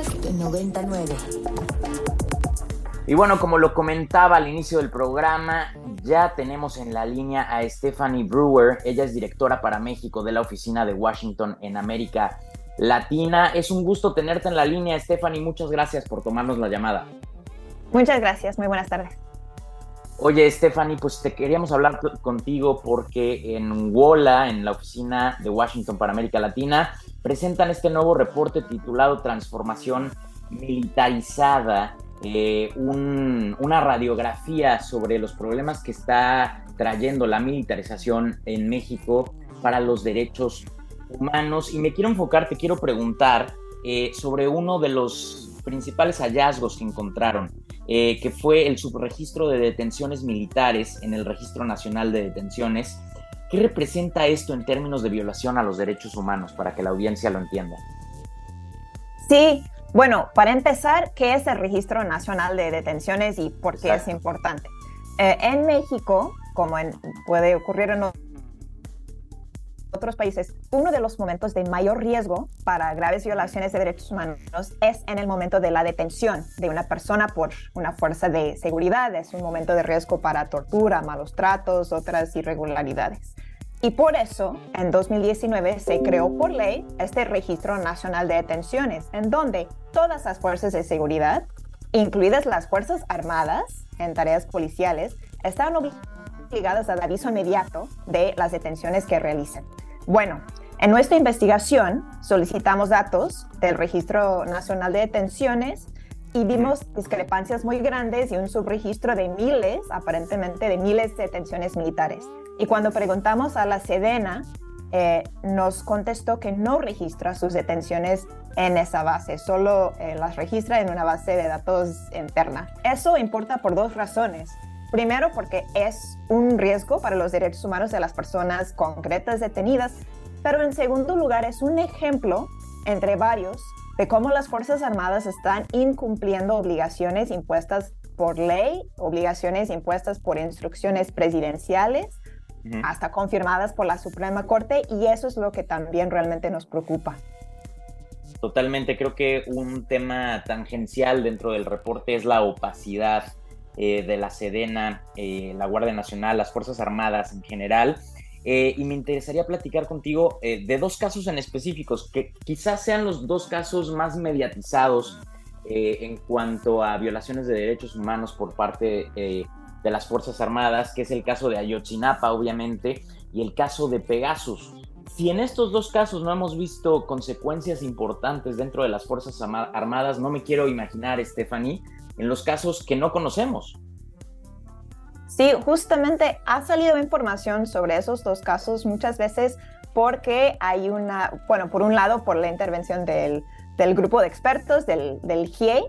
Podcast 99. Y bueno, como lo comentaba al inicio del programa, ya tenemos en la línea a Stephanie Brewer. Ella es directora para México de la oficina de Washington en América Latina. Es un gusto tenerte en la línea, Stephanie. Muchas gracias por tomarnos la llamada. Muchas gracias. Muy buenas tardes. Oye, Stephanie, pues te queríamos hablar contigo porque en WOLA, en la oficina de Washington para América Latina, presentan este nuevo reporte titulado Transformación Militarizada, eh, una radiografía sobre los problemas que está trayendo la militarización en México para los derechos humanos. Y me quiero enfocar, te quiero preguntar eh, sobre uno de los principales hallazgos que encontraron, eh, que fue el subregistro de detenciones militares en el Registro Nacional de Detenciones ¿Qué representa esto en términos de violación a los derechos humanos para que la audiencia lo entienda? Sí, bueno, para empezar, ¿qué es el Registro Nacional de Detenciones y por qué es importante? Eh, en México, como puede ocurrir en otros países, uno de los momentos de mayor riesgo para graves violaciones de derechos humanos es en el momento de la detención de una persona por una fuerza de seguridad. Es un momento de riesgo para tortura, malos tratos, otras irregularidades. Y por eso, en 2019 se creó por ley este Registro Nacional de Detenciones, en donde todas las fuerzas de seguridad, incluidas las Fuerzas Armadas en tareas policiales, están obligadas al aviso inmediato de las detenciones que realicen. Bueno, en nuestra investigación solicitamos datos del Registro Nacional de Detenciones y vimos discrepancias muy grandes y un subregistro de miles, aparentemente de miles de detenciones militares. Y cuando preguntamos a la Sedena, eh, nos contestó que no registra sus detenciones en esa base, solo eh, las registra en una base de datos interna. Eso importa por dos razones. Primero, porque es un riesgo para los derechos humanos de las personas concretas detenidas, pero en segundo lugar es un ejemplo entre varios de cómo las Fuerzas Armadas están incumpliendo obligaciones impuestas por ley, obligaciones impuestas por instrucciones presidenciales hasta confirmadas por la Suprema Corte y eso es lo que también realmente nos preocupa. Totalmente, creo que un tema tangencial dentro del reporte es la opacidad eh, de la Sedena, eh, la Guardia Nacional, las Fuerzas Armadas en general. Eh, y me interesaría platicar contigo de dos casos en específicos, que quizás sean los dos casos más mediatizados en cuanto a violaciones de derechos humanos por parte de las Fuerzas Armadas, que es el caso de Ayotzinapa, obviamente, y el caso de Pegasus. Si en estos dos casos no hemos visto consecuencias importantes dentro de las Fuerzas Armadas, no me quiero imaginar, Stephanie, en los casos que no conocemos. Sí, justamente ha salido información sobre esos dos casos muchas veces porque hay una, bueno, por un lado, por la intervención del, del grupo de expertos del, del GIEI,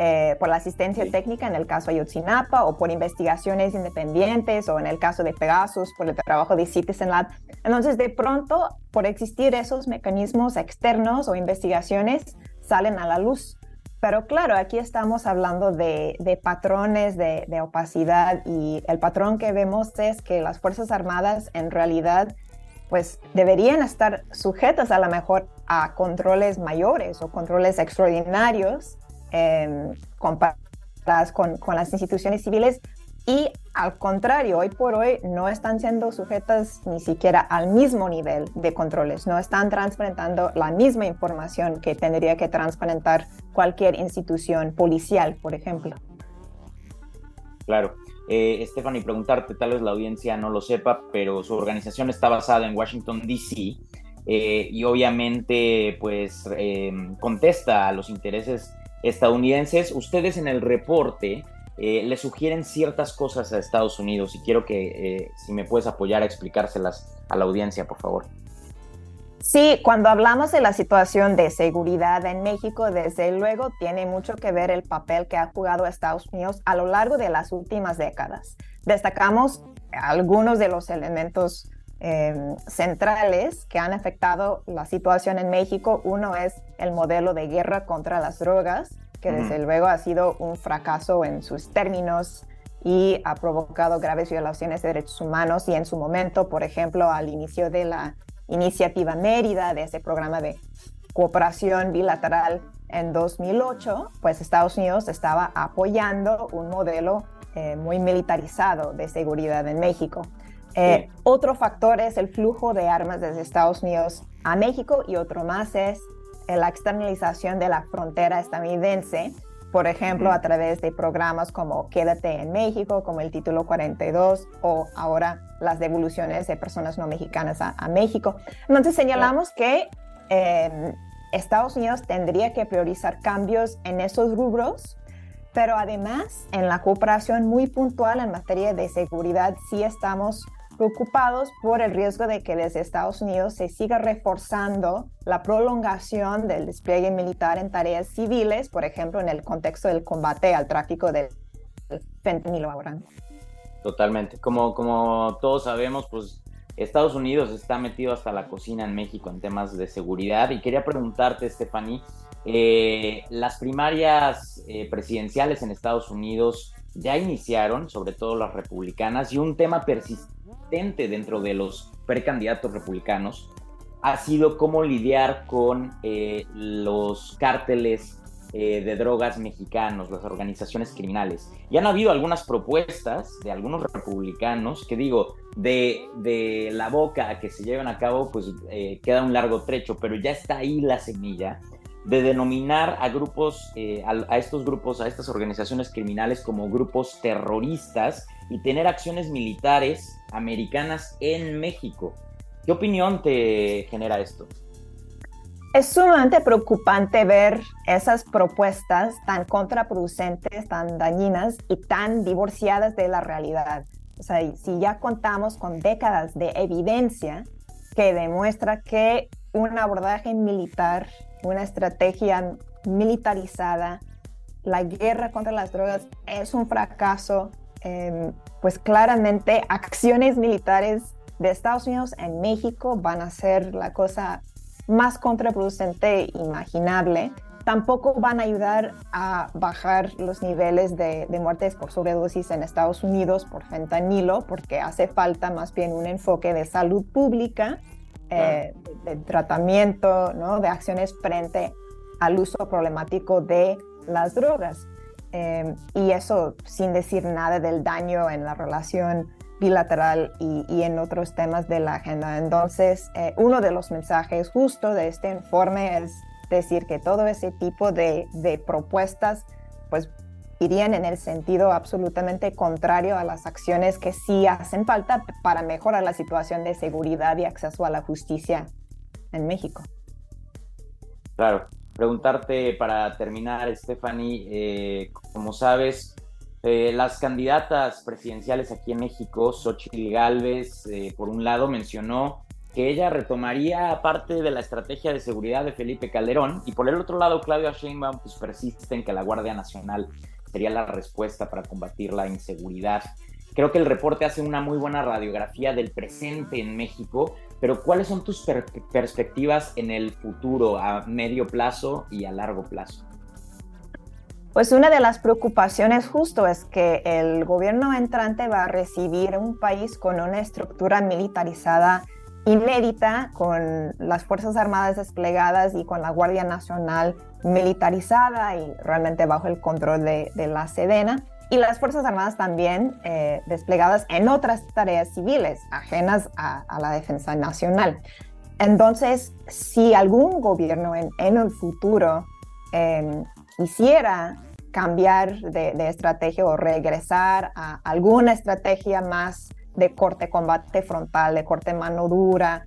eh, por la asistencia técnica en el caso Ayotzinapa o por investigaciones independientes o en el caso de Pegasus por el trabajo de Citizen Lab. Entonces, de pronto, por existir esos mecanismos externos o investigaciones, salen a la luz. Pero claro, aquí estamos hablando de, de patrones de, de, opacidad y el patrón que vemos es que las Fuerzas Armadas en realidad pues deberían estar sujetas a lo mejor a controles mayores o controles extraordinarios eh, comparadas con, con, las instituciones civiles y al contrario, hoy por hoy no están siendo sujetas ni siquiera al mismo nivel de controles, no están transparentando la misma información que tendría que transparentar cualquier institución policial, por ejemplo. Claro. Eh, Stephanie, preguntarte, tal vez la audiencia no lo sepa, pero su organización está basada en Washington, D.C. Eh, y obviamente pues eh, contesta a los intereses estadounidenses, ustedes en el reporte eh, le sugieren ciertas cosas a Estados Unidos y quiero que eh, si me puedes apoyar a explicárselas a la audiencia, por favor. Sí, cuando hablamos de la situación de seguridad en México, desde luego tiene mucho que ver el papel que ha jugado Estados Unidos a lo largo de las últimas décadas. Destacamos algunos de los elementos Em, centrales que han afectado la situación en México. Uno es el modelo de guerra contra las drogas, que desde luego ha sido un fracaso en sus términos y ha provocado graves violaciones de derechos humanos y en su momento, por ejemplo, al inicio de la iniciativa Mérida, de ese programa de cooperación bilateral en 2008, pues Estados Unidos estaba apoyando un modelo eh, muy militarizado de seguridad en México. Eh, otro factor es el flujo de armas desde Estados Unidos a México y otro más es la externalización de la frontera estadounidense, por ejemplo, a través de programas como Quédate en México, como el Título 42 o ahora las devoluciones de personas no mexicanas a, México. Entonces señalamos que em, Estados Unidos tendría que priorizar cambios en esos rubros, pero además en la cooperación muy puntual en materia de seguridad sí estamos preocupados por el riesgo de que desde Estados Unidos se siga reforzando la prolongación del despliegue militar en tareas civiles, por ejemplo, en el contexto del combate al tráfico del fentanilo ahora. Totalmente. Como, como todos sabemos, pues Estados Unidos está metido hasta la cocina en México en temas de seguridad y quería preguntarte, Stephanie, eh, las primarias eh, presidenciales en Estados Unidos ya iniciaron, sobre todo las republicanas, y un tema persistente dentro de los precandidatos republicanos ha sido cómo lidiar con eh, los cárteles eh, de drogas mexicanos, las organizaciones criminales. Y han habido algunas propuestas de algunos republicanos que digo, de, la boca a que se lleven a cabo, pues eh, queda un largo trecho, pero ya está ahí la semilla de denominar a grupos, a estos grupos, a estas organizaciones criminales como grupos terroristas y tener acciones militares americanas en México. ¿Qué opinión te genera esto? Es sumamente preocupante ver esas propuestas tan contraproducentes, tan dañinas y tan divorciadas de la realidad. O sea, si ya contamos con décadas de evidencia que demuestra que un abordaje militar, una estrategia militarizada, la guerra contra las drogas es un fracaso, Em, pues claramente acciones militares de Estados Unidos en México van a ser la cosa más contraproducente imaginable. Tampoco van a ayudar a bajar los niveles de, muertes por sobredosis en Estados Unidos por fentanilo, porque hace falta más bien un enfoque de salud pública, eh, de, tratamiento, ¿no? de acciones frente al uso problemático de las drogas. Em, y eso sin decir nada del daño en la relación bilateral y, en otros temas de la agenda. Entonces, eh, uno de los mensajes justo de este informe es decir que todo ese tipo de, de propuestas pues irían en el sentido absolutamente contrario a las acciones que sí hacen falta para mejorar la situación de seguridad y acceso a la justicia en México. Claro, preguntarte para terminar, Stephanie, eh, como sabes, eh, las candidatas presidenciales aquí en México, Xochitl Galvez, eh, por un lado, mencionó que ella retomaría parte de la estrategia de seguridad de Felipe Calderón y por el otro lado, Claudia Sheinbaum pues, persiste en que la Guardia Nacional sería la respuesta para combatir la inseguridad. Creo que el reporte hace una muy buena radiografía del presente en México, pero ¿cuáles son tus perspectivas en el futuro a medio plazo y a largo plazo? Pues una de las preocupaciones justo es que el gobierno entrante va a recibir un país con una estructura militarizada inédita, con las Fuerzas Armadas desplegadas y con la Guardia Nacional militarizada y realmente bajo el control de, de la Sedena y las Fuerzas Armadas también eh, desplegadas en otras tareas civiles ajenas a, la defensa nacional. Entonces, si algún gobierno en, el futuro em, quisiera cambiar de, estrategia o regresar a alguna estrategia más de corte combate frontal, de corte mano dura,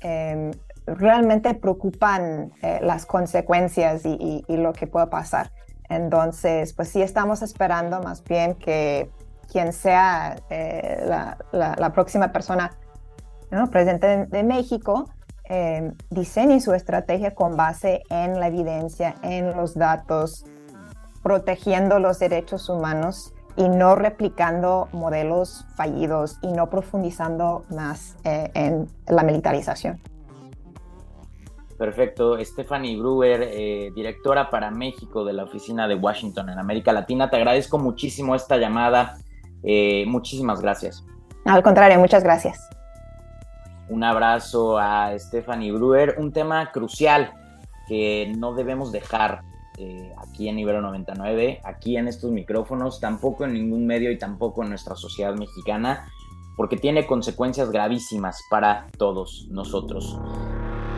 em, realmente preocupan eh, las consecuencias y, lo que pueda pasar. Entonces, pues sí estamos esperando más bien que quien sea eh, la, próxima persona ¿no? presidente de, México eh, diseñe su estrategia con base en la evidencia, en los datos, protegiendo los derechos humanos y no replicando modelos fallidos y no profundizando más en la militarización. Perfecto. Stephanie Brewer, eh, directora para México de la Oficina de Washington en América Latina. Te agradezco muchísimo esta llamada. Eh, muchísimas gracias. Al contrario, muchas gracias. Un abrazo a Stephanie Brewer. Un tema crucial que no debemos dejar eh, aquí en Ibero 99, aquí en estos micrófonos, tampoco en ningún medio y tampoco en nuestra sociedad mexicana, porque tiene consecuencias gravísimas para todos nosotros.